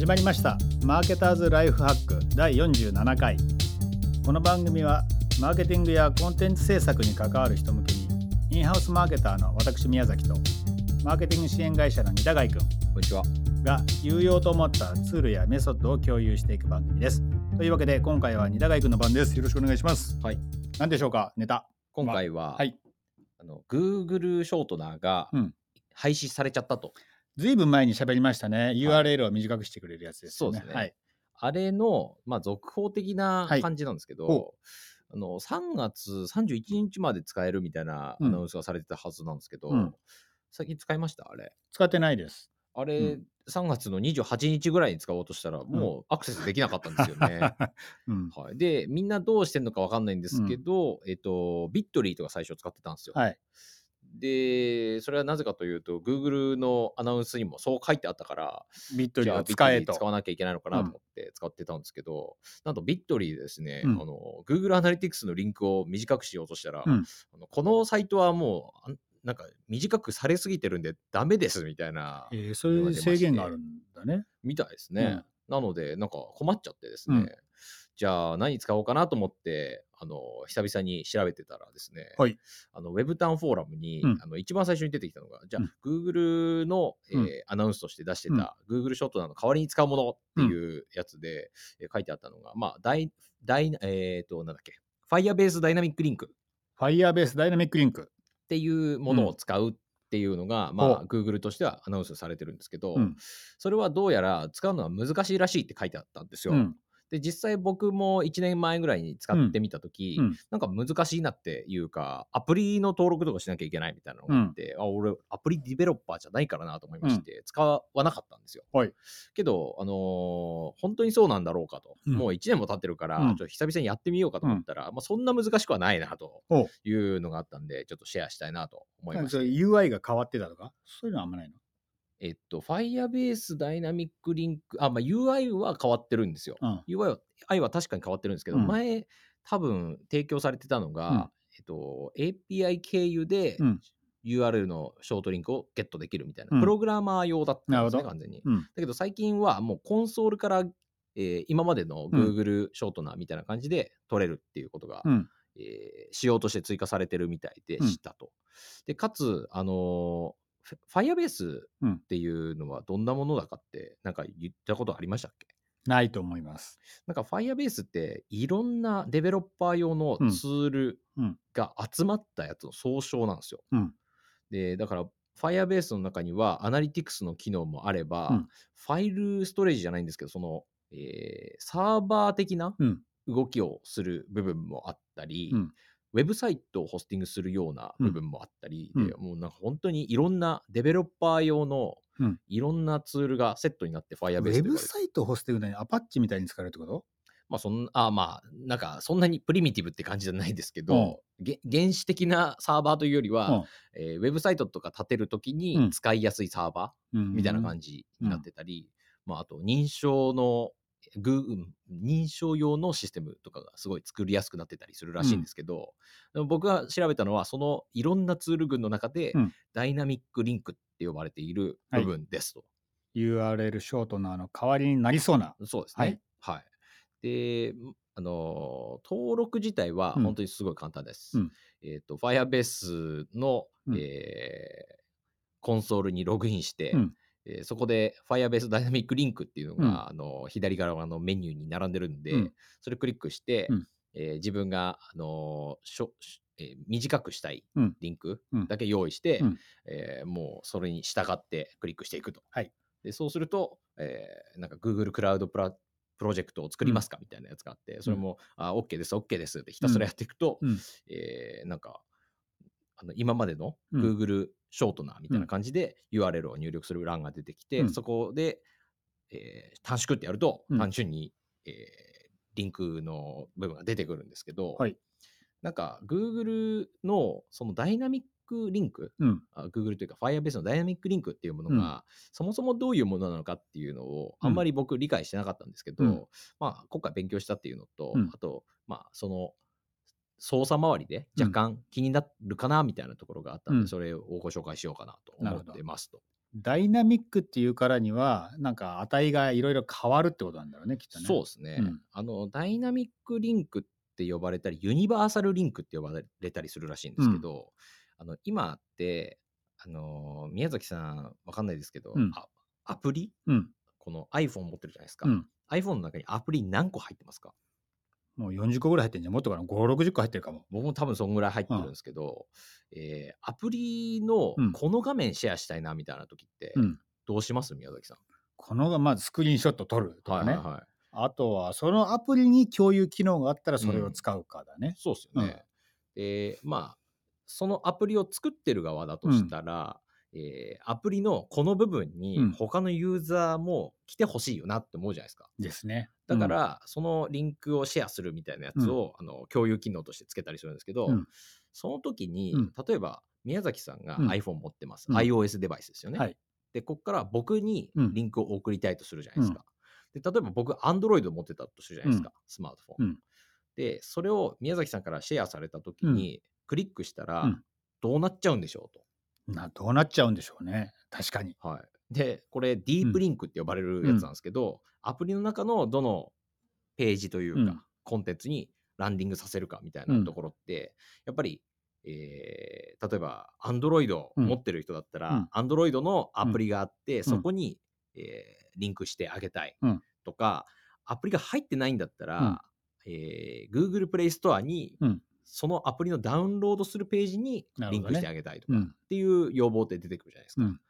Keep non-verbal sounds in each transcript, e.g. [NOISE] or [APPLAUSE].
始まりました。マーケターズライフハック第47回。この番組はマーケティングやコンテンツ制作に関わる人向けにインハウスマーケターの私宮崎とマーケティング支援会社の二田貝くんこんにちは。が有用と思ったツールやメソッドを共有していく番組です。というわけで今回は二田貝くんの番です。よろしくお願いします。はい。何でしょうかネタ。今回は、はい。あの Google ショートナーがうん。廃止されちゃったと。ずいぶん前に喋りましたね。URL を短くしてくれるやつですよね。そうですね。はい。あれの、まあ、続報的なはい。感じなんですけど、ほあの3月31日まで使えるみたいなうん。アナウンスがされてたはずなんですけど、うん。最近使いました？あれ。使ってないです。あれ、うん。3月の28日ぐらいに使おうとしたら、もうアクセスできなかったんですよね。[LAUGHS] うん。はい、で、みんなどうしてんのかわかんないんですけど、えっと、ビットリーとか最初使ってたんですよ。はいで、それはなぜかというと、Google のアナウンスにもそう書いてあったから、ビットリーじゃあを使えと。使わなきゃいけないのかなと思って使ってたんですけど、なんとビットリーでですね、うん。あの Google アナリティクスのリンクを短くしようとしたら、うん。このサイトはもうなんか短くされすぎてるんでダメですみたいな、えーそういう制限があるんだね。みたいですね。なので、なんか困っちゃってですね、うん。じゃあ何使おうかなと思って、あの久々に調べてたらですね、はい。あのウェブタウンフォーラムに、うん。あの一番最初に出てきたのが、じゃあ、うん。Google の、えアナウンスとして出してた、Google ショットナーの代わりに使うものっていうやつで、えー書いてあったのが、まあ、ダイダイえっ、と、なんだっけ、Firebase Dynamic Link っ Firebase ダイナミックリンク。ていうものを使うっていうのが、まあ、Google としてはアナウンスされてるんですけど、うん。それはどうやら使うのは難しいらしいって書いてあったんですよ。うんで実際僕も1年前ぐらいに使ってみた時、うん。なんか難しいなっていうかアプリの登録とかしなきゃいけないみたいなのがあって、あ俺アプリディベロッパーじゃないからなと思いまして、使わなかったんですよ。はい。けど、あのー本当にそうなんだろうかと、うん。もう1年も経ってるから、うん。ちょっと久々にやってみようかと思ったら、まあ、そんな難しくはないなとおいうのがあったんでちょっとシェアしたいなと思いました。UI が変わってたとか？そういうのはあんまないの？えっと、Firebase Dynamic Link、あ、まあ、UI は変わってるんですよ。うん。UI は確かに変わってるんですけど、うん前多分提供されてたのが、うんえっと、API 経由でうん URL のショートリンクをゲットできるみたいな、うんプログラマー用だったんですね、完全に。うん。だけど最近はもうコンソールから、えー今までの Google ショートナーみたいな感じで取れるっていうことが、うん。えー仕様として追加されてるみたいでうんしたと。でかつ、あのー Firebase うん。っていうのはどんなものだかって、なんか言ったことありましたっけ？ないと思います。なんか Firebase っていろんなデベロッパー用のツールうんが集まったやつの総称なんですよ。うん。で、だから Firebase の中にはアナリティクスの機能もあれば、うん。ファイルストレージじゃないんですけど、その、えーサーバー的なうん。動きをする部分もあったり、うんウェブサイトをホスティングするような部分もあったり、うん。でもうなんか本当にいろんなデベロッパー用のうん。いろんなツールがセットになってウ Firebase と呼ばェれてる。ブサイトをホスティングにアパッチみたいに使えるってこと？まあそんあまあなんかそんなにプリミティブって感じじゃないですけど、げ原始的なサーバーというよりは、えーウェブサイトとか立てるときうん。に使いやすいサーバうん。ーみたいな感じ。じになってたり、まああと認証の認証用のシステムとかがすごい作りやすくなってたりするらしいんですけど、でも僕が調べたのはそのいろんなツール群の中で、うんダイナミックリンクって呼ばれている部分ですと。URL ショートナーの代わりになりそうな。そうですね。はい。で、あのー登録自体はうん本当にすごい簡単です。うんえっ、と、Firebase の、うんえーコンソールにログインして、うんえーそこで Firebase Dynamic Link っていうのが、うん。あの左側のメニューに並んでるんで、うん。それクリックして、うん。えー自分が、あのーしょしえー短くしたいうん。リンクうん。だけ用意して、うん。えーもうそれに従ってクリックしていくと。はい。でそうすると、えーなんか Google クラウドプラプロジェクトを作りますかみたいなやつがあって、それも、あ、OK です、OK ですってひたすらやっていくと、うん。えーなんか、あの今までのうん。Google ショートナーみたいな感じで URL を入力する欄が出てきて、うん。そこで、えー短縮ってやると、うん。単純に、えーリンクの部分が出てくるんですけど、はい。なんか Google のそのダイナミックリンク、うん。あ Google というか Firebase のダイナミックリンクっていうものが、うん。そもそもどういうものなのかっていうのをあんまり僕理解してなかったんですけど、うん。まあ今回勉強したっていうのと、うん。あとまあその操作周りで若干気になるかなみたいなところがあったので、うん。それをご紹介しようかなと思ってますと。ダイナミックっていうからには、なんか値がいろいろ変わるってことなんだろうね、きっとね。そうですね、うん。あのダイナミックリンクって呼ばれたりユニバーサルリンクって呼ばれたりするらしいんですけど、あの今ってあの宮崎さんわかんないですけど、アプリ？うん。この iPhone 持ってるじゃないですか、うん。iPhone の中にアプリ何個入ってますか？もう40個ぐらい入ってんじゃん。もっとかな？5、60個入ってるかも。僕も多分そんぐらい入ってるんですけど、えーアプリのうんこの画面シェアしたいなみたいな時ってうん。どうします？宮崎さん。このがまずスクリーンショット撮るとかね。はいはいはいあとは、そのアプリに共有機能があったらそれを使うかだね。そうですよね。で、まあ、そのアプリを作ってる側だとしたら、えーアプリのこの部分にうん他のユーザーも来てほしいよなって思うじゃないですか。ですね。だから、そのリンクをシェアするみたいなやつを、あの共有機能としてつけたりするんですけど、うん。その時に、うん。例えば宮崎さんがうん。iPhone 持ってます、うん。iOS デバイスですよね。はい。で、ここから僕にうん。リンクを送りたいとするじゃないですか。で例えば僕、Android 持ってたとするじゃないですか、スマートフォン。うん。で、それを宮崎さんからシェアされた時に、クリックしたらうん、どうなっちゃうんでしょうと。などうなっちゃうんでしょうね。確かに。はい、で、これ、ディープリンクって呼ばれるやつなんですけど、アプリの中のどのページというか、うん。コンテンツにランディングさせるかみたいなところって、やっぱり、えー例えば、Android うん。持ってる人だったうん。ら、Android のアプリがあって、ん。そこに、えーリンクしてあげたいうん。とか、アプリが入ってないんだったら、えー Google プレイストアに、うん。そのアプリのダウンロードするページにリンクしてあげたいとかうん。っていう要望って出てくるじゃないですか。うん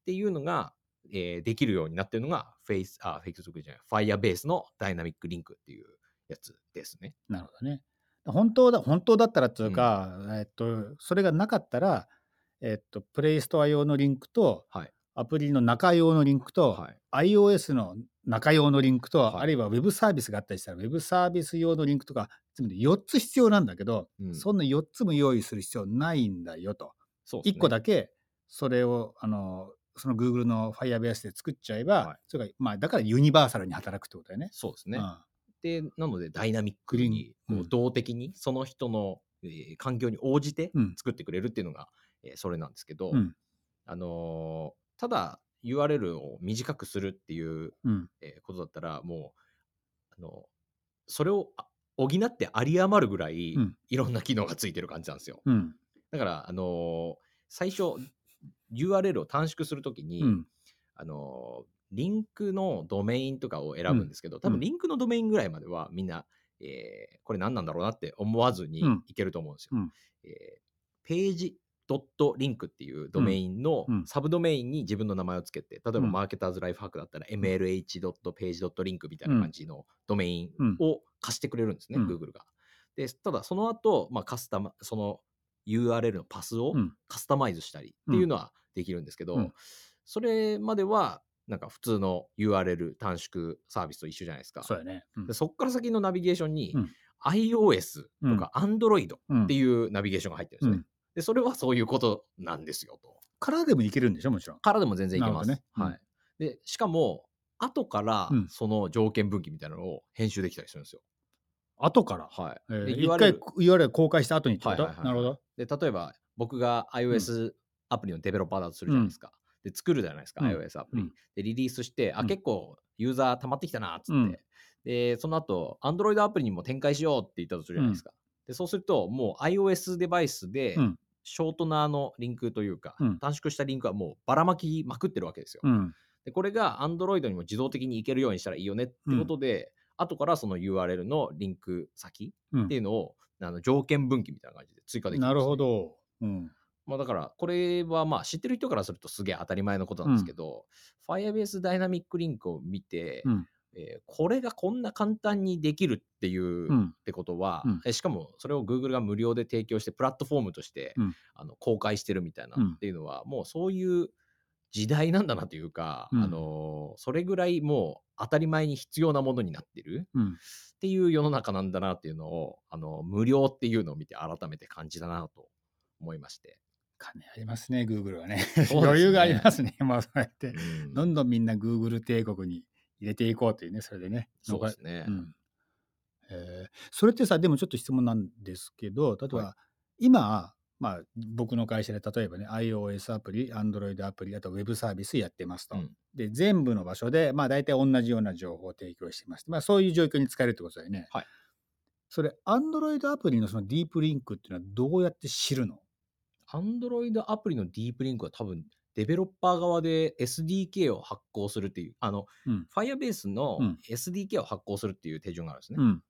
っていうのが、えーできるようになってるのが、フェイス、あ、Facebook じゃない、Firebase のダイナミックリンクっていうやつですね。なるほどね。本当だ、本当だったらっていうか、えっと、それがなかったら、えっと、プレイストア用のリンクと、はい。アプリの中用のリンクと、はい。iOS の中用のリンクと、はいあるいは Web サービスがあったりしたら、Web サービス用のリンクとか、全部で4つ必要なんだけど、うんそんな4つも用意する必要ないんだよと。そうね1個だけ、それを、あの、その Google の Firebase で作っちゃえば、はい。それが、まあ、だからユニバーサルに働くってことだよね。そうですね。うん。で、なので、ダイナミックに、うん。こう動的に、その人の、えー環境に応じてうん。作ってくれるっていうのが、えーそれなんですけど、うん。あのーただ URL を短くするっていう、うん。えーことだったら、もう、あのそれをあ補って有り余るぐらい、うん。いろんな機能がついてる感じなんですよ。うん。だから、あのー最初、URL を短縮するときに、うん。あのーリンクのドメインとかを選ぶんですけど、多うん。分リンクのドメインぐらいまではみんな、えーこれ何なんだろうなって思わずにうんいけると思うんですよ。うん。えーページドットリンクっていうドメインのうん。サブドメインに自分の名前をつけて、例えばうん。マーケターズライフハックだったら mlh.page.link みたいな感じのドメインうん。を貸してくれるんですね、うん。Google が。で、ただその後、まあ、カスタマ、その URL のパスをうんカスタマイズしたりっていうのはできるんですけど、うんそれまではなんか普通の URL 短縮サービスと一緒じゃないですか。そうやね。うんでそこから先のナビゲーションに、うん iOS とか Android うんっていうナビゲーションが入ってるんですね。うんで、それはそういうことなんですよと。からでもいけるんでしょ、もちろん。からでも全然いけます。ねはい。で、しかも、後からうんその条件分岐みたいなのを編集できたりするんですよ。後から。はい。えー回 URL 公開した後にってこと、はいはいはいなるほど。で、例えば僕が iOS アプリのデベロッパーだとするじゃないですか。で、作るじゃないですか、うん iOS アプリ。うんで、リリースして、あ、うん結構ユーザー溜まってきたな、っつって。うんで、その後、Android アプリにも展開しようって言ったとするじゃないですか。で、そうすると、もう iOS デバイスで、うんショートナーのリンクというか、うん短縮したリンクはもうばらまきまくってるわけですよ。うん。で、これが Android にも自動的にいけるようにしたらいいよねってことで、後からその URL のリンク先うんっていうのを、あの条件分岐みたいな感じで追加できるねなるほ。ど。うん。まあ、だから、これはまあ知ってる人からするとすげえ当たり前のことなんですけど、Firebase ダイナミックリンクを見て、うんえーこれがこんな簡単にできるっていう、っうん。てことは、うんえしかもそれを Google が無料で提供してプラットフォームとして、うんあの公開してるみたいなうんっていうのは、もうそういう時代なんだなというか、うんあのーそれぐらいもう当たり前に必要なものになってるうん。っていう世の中なんだなっていうのをあの無料っていうのを見て改めて感じたなと思いまして。金ありますね、Google はね。すね余裕がありますね。まあ、そうやって。うんどんどんみんな Google 帝国に入れていこうというね、それでね。そうですね。うんえーそれってさ、でもちょっと質問なんですけど、例えば、は今、まあ、僕の会社で例えばね、iOS アプリ、Android アプリ、あとウェブサービスやってますと。うんで、全部の場所で、まあ、大体同じような情報を提供してます。まあ、そういう状況に使えるってことだよね。はい。それ、Android アプリのそのディープリンクっていうのはどうやって知るの？Android アプリのディープリンクは多分、デベロッパー側で SDK を発行するっていう、あの、うん。Firebase のうん SDK を発行するっていう手順があるんですね。うん。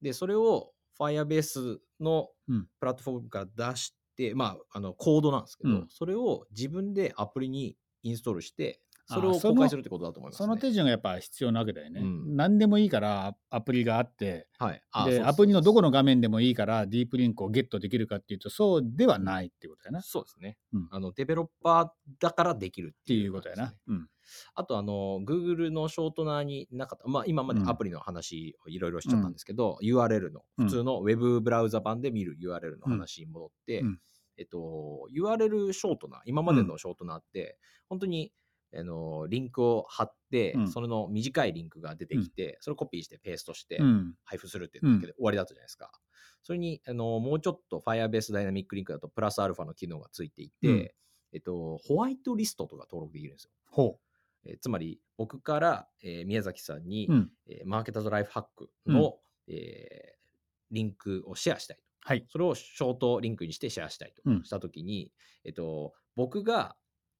で、それを Firebase のうんプラットフォームから出して、まあ、あの、コードなんですけど、うんそれを自分でアプリにインストールして、それを公開するってことだと思います、ね。その手順がやっぱ必要なわけだよね。うん何でもいいからアアプリがあって、はい。あで、アプリのどこの画面でもいいからディープリンクをゲットできるかっていうと、そうではないっていうことだよな。っそうですね。うんあの、デベロッパーだからできるってていういうことやな。うん。あと、あの、Google のショートナーになかった、まあ、今までアプリの話をいろいろしちゃったんですけど、URL の、うん普通のウェブブラウザ版で見る URL の話に戻って、うんえっと、URL ショートナー、今までのショートナーって、本当に、あの、リンクを貼って、うんそれの短いリンクが出てきて、それをコピーしてペーストしてうん。配布するっていうだけで終わりだったじゃないですか。それに、あの、もうちょっと Firebase Dynamic Link だとプラスアルファの機能がついていて、うんえっと、ホワイトリストとか登録できるんですよ。ほえーつまり僕から、えー宮崎さんに、う。うん。えーマーケターズライフハックの、えーリンクをシェアしたいと。はい。それをショートリンクにしてシェアしたいとうんしたときに、えっと、僕が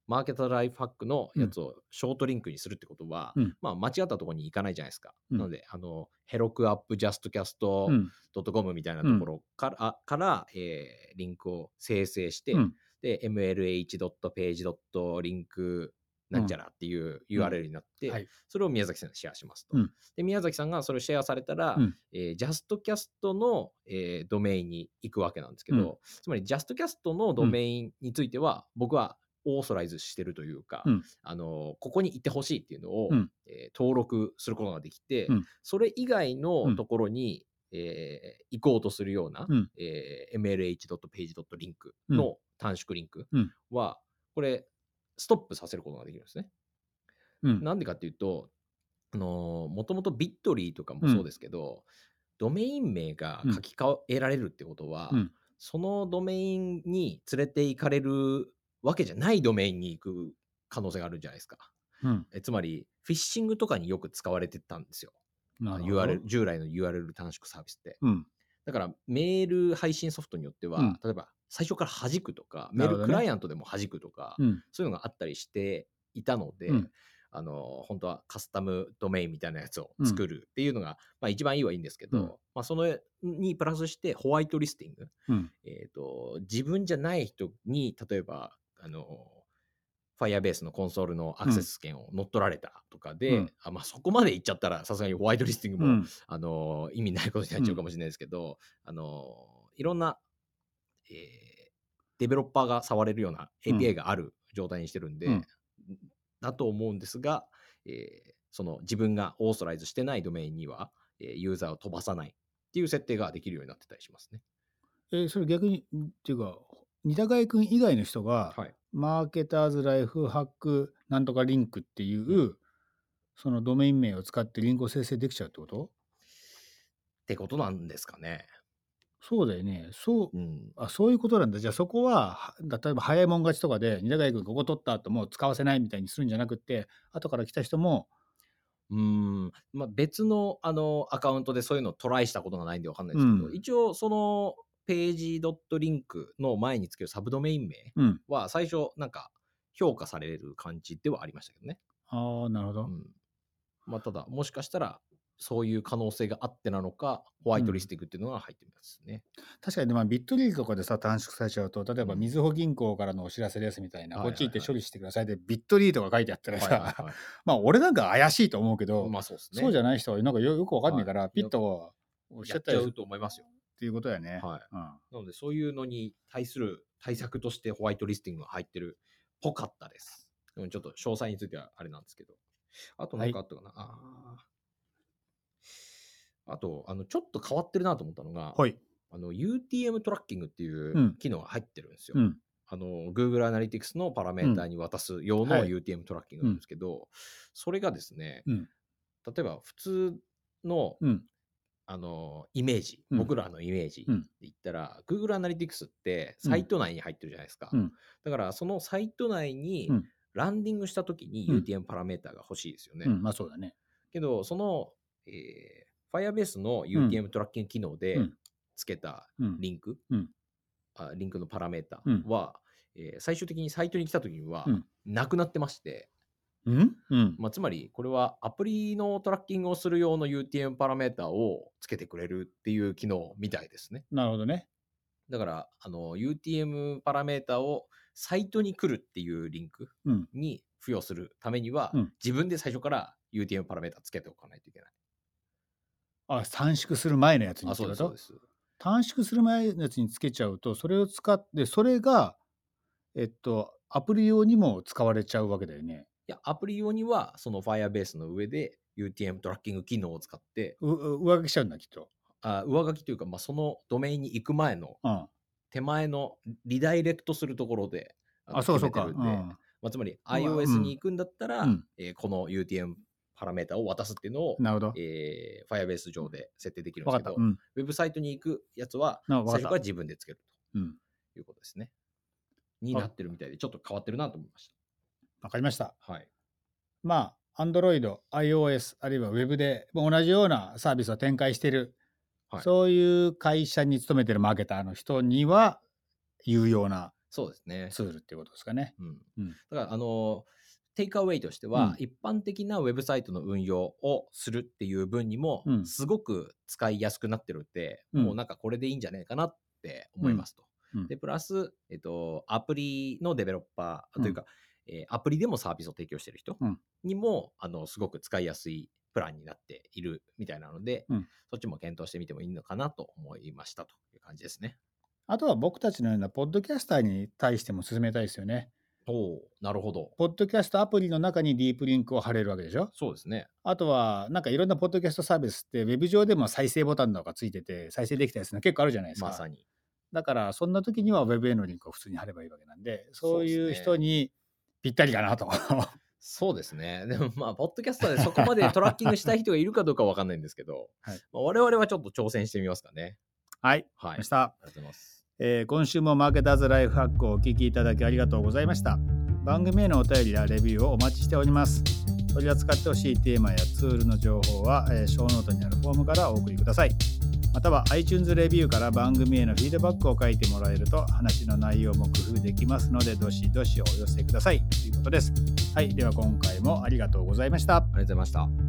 マーケターズライフハックのやつをショートリンクにするってことは、うん。まあ、間違ったところに行かないじゃないですか。うん。なので、あの、ヘロクアップジャストキャストうん。ドットコムみたいなところから、あからえーリンクを生成して、うん。で、mlh.page.link なんちゃらっていううん。URL になって、はい。それを宮崎さんにシェアしますと。うん。で、宮崎さんがそれをシェアされたら、うん。えー、JustCast の、えードメインに行くわけなんですけど、うん。つまり JustCast のドメインについては、僕はオーソライズしてるというか、うん。あのここに行ってほしいっていうのを、うん。えー登録することができて、うん。それ以外うのん。ところに、えー行こうとするような、うん。えー mlh.page.link の短縮リンクうん。は、これ、ストップさせることができるんですね。うん。なんでかっていうと、あのもともとビットリーとかもそうですけど、ドメイン名が書き換えられるってことは、うん。そのドメインに連れて行かれるわけじゃないドメインに行く可能性があるじゃないですか。うん。えつまり、フィッシングとかによく使われてたんですよ。URL、従来の URL 短縮サービスって。うん。だから、メール配信ソフトによっては、うん例えば、最初から弾くとか、メールクライアントでも弾くとか、うん。そういうのがあったりしていたので、うんあの本当はカスタムドメインみたいなやつを作るっていうのが、まあ、一番いいはいいんですけど、うんまあ、そのにプラスしてホワイトリスティング、うん。えー、と自分じゃない人に例えばあの Firebase のコンソールのアクセス権を乗っ取られたとかで、うんあまあ、そこまでいっちゃったらさすがにホワイトリスティングも、うん。あの意味ないことになっちゃうかもしれないですけど、あのいろんな、えーデベロッパーが触れるようなうん API がある状態にしてるんで、うんだと思うんですが、えーその自分がオーソライズしてないドメインには、えーユーザーを飛ばさないっていう設定ができるようになってたりしますね。えーそれ逆に、っていうか、二高井君以外の人が、はい。マーケターズライフハックなんとかリンクっていう、そのドメイン名を使ってリンクを生成できちゃうってこと？ってことなんですかね。そうだよね。そう、うん。あ、そういうことなんだ。じゃあそこは、は例えば早いもん勝ちとかで、二高井君ここ取った後もう使わせないみたいにするんじゃなくって、後から来た人も、うーんまあ、別のあのアカウントでそういうのをトライしたことがないんでわかんないですけど、うん一応そのページドットリンクの前につけるサブドメイン名うん。は最初なんか評価される感じではありましたけどね。ああ、なるほど。うんまあ、ただもしかしたらそういう可能性があってなのかホワイトリスティングっていうのが入ってますね。確かに、まあ、ビットリーとかでさ、短縮されちゃうと、例えば、うんみずほ銀行からのお知らせですみたいな、はいはいはいこっち行って処理してくださいで、ビットリーとか書いてあったらさ、はいはいはい [LAUGHS] まあ、俺なんか怪しいと思うけど、まあそうですね。そうじゃない人はなんかよよくわかんないから、はいピットをおっしゃったりすると思いますよ。っていうことやね。はい。うんなのでそういうのに対する対策としてホワイトリスティングが入ってるっぽかったです。でもちょっと詳細についてはあれなんですけど。あと何かあったかな、あーあと、あの、ちょっと変わってるなと思ったのが、はい。あの、UTM トラッキングっていううん機能が入ってるんですよ。うん。あの、Google Analytics のパラメーターに渡す用のはい UTM トラッキングなんですけど、それがですね、うん例えば普通のうん。あのイメージ、うん。僕らのイメージでうん。言ったら、Google Analytics ってサイト内に入ってるじゃないですか。うん。だからそのサイト内にうん。ランディングしたときにうん。UTM パラメータが欲しいですよね。うん、まあそうだね。けど、その、えー、Firebase の UTM トラッキング機能でうん。つけたうん。リンク、うん。あリンクのパラメータうん。は、えー最終的にサイトに来たときにはうん。なくなってまして、うん？うん。まあ、つまりこれはアプリのトラッキングをする用の UTM パラメータをつけてくれるっていう機能みたいですね。なるほどね。だから、あの、UTM パラメータをサイトに来るっていうリンクうんに付与するためには、うん自分で最初から UTM パラメータつけておかないといけない。あ、短縮する前のやつにあ、ってこと。短縮する前のやつにつけちゃうと、それを使って、それが、えっと、アプリ用にも使われちゃうわけだよね。いや、アプリ用には、その Firebase の上で UTM トラッキング機能を使って、上書きしちゃうんだ、きっと。あ上書きというか、まあ、そのドメインに行く前のうん。手前のリダイレクトするところでのあ、そうそうか。うん。まあ、つまり iOS に行くんだったら、うんえーこの UTM パラメータを渡すっていうのを、なるほど。えー Firebase 上で設定できるん。ですけど、うん。ウェブサイトに行くやつは最初から。自分でつけるうん。ということですね。になってるみたいで、ちょっと変わってるなと思いましわかりました。た。はい。まあ、Android、iOS、あるいは Web で同じようなサービスを展開している、はいそういう会社に勤めてるマーケターの人には有用なそうですね。ツールっていうことですかね。うん。うんだから、あのテイクアウェイとしては、うん一般的なウェブサイトの運用をするっていう分にもう、んすごく使いやすくなってるって、うんもうなんかこれでいいんじゃないかなって思いますと。で、プラス、えっと、アプリのデベロッパーうんというか、えーアプリでもサービスを提供している人うんにも、あの、すごく使いやすいプランになっているみたいなので、うんそっちも検討してみてもいいのかなと思いましたという感じですね。あとは僕たちのようなポッドキャスターに対しても進めたいですよね。おおなるほど。ポッドキャストアプリの中にディープリンクを貼れるわけでしょ？そうですね。あとは、なんかいろんなポッドキャストサービスって、ウェブ上でも再生ボタンとかついてて、再生できたやつの結構あるじゃないですか。まさに。だから、そんな時には Web へのリンクを普通に貼ればいいわけなんで、そういう人にぴったりかなと。そうですね。でもまあ、ポッドキャスターでそこまで [LAUGHS] トラッキングしたい人がいるかどうかわかんないんですけど、はいまあ、我々はちょっと挑戦してみますかね。はい、はい。ありました。がとうございます。えー今週もマーケターズライフハックをお聞きいただきありがとうございました。番組へのお便りやレビューをお待ちしております。取り扱ってほしいテーマやツールの情報は、えー、ショーノートにあるフォームからお送りください。または iTunes レビューから番組へのフィードバックを書いてもらえると話の内容も工夫できますのでどしどしお寄せくださいということです。はい、では今回もありがとうございました。ありがとうございました。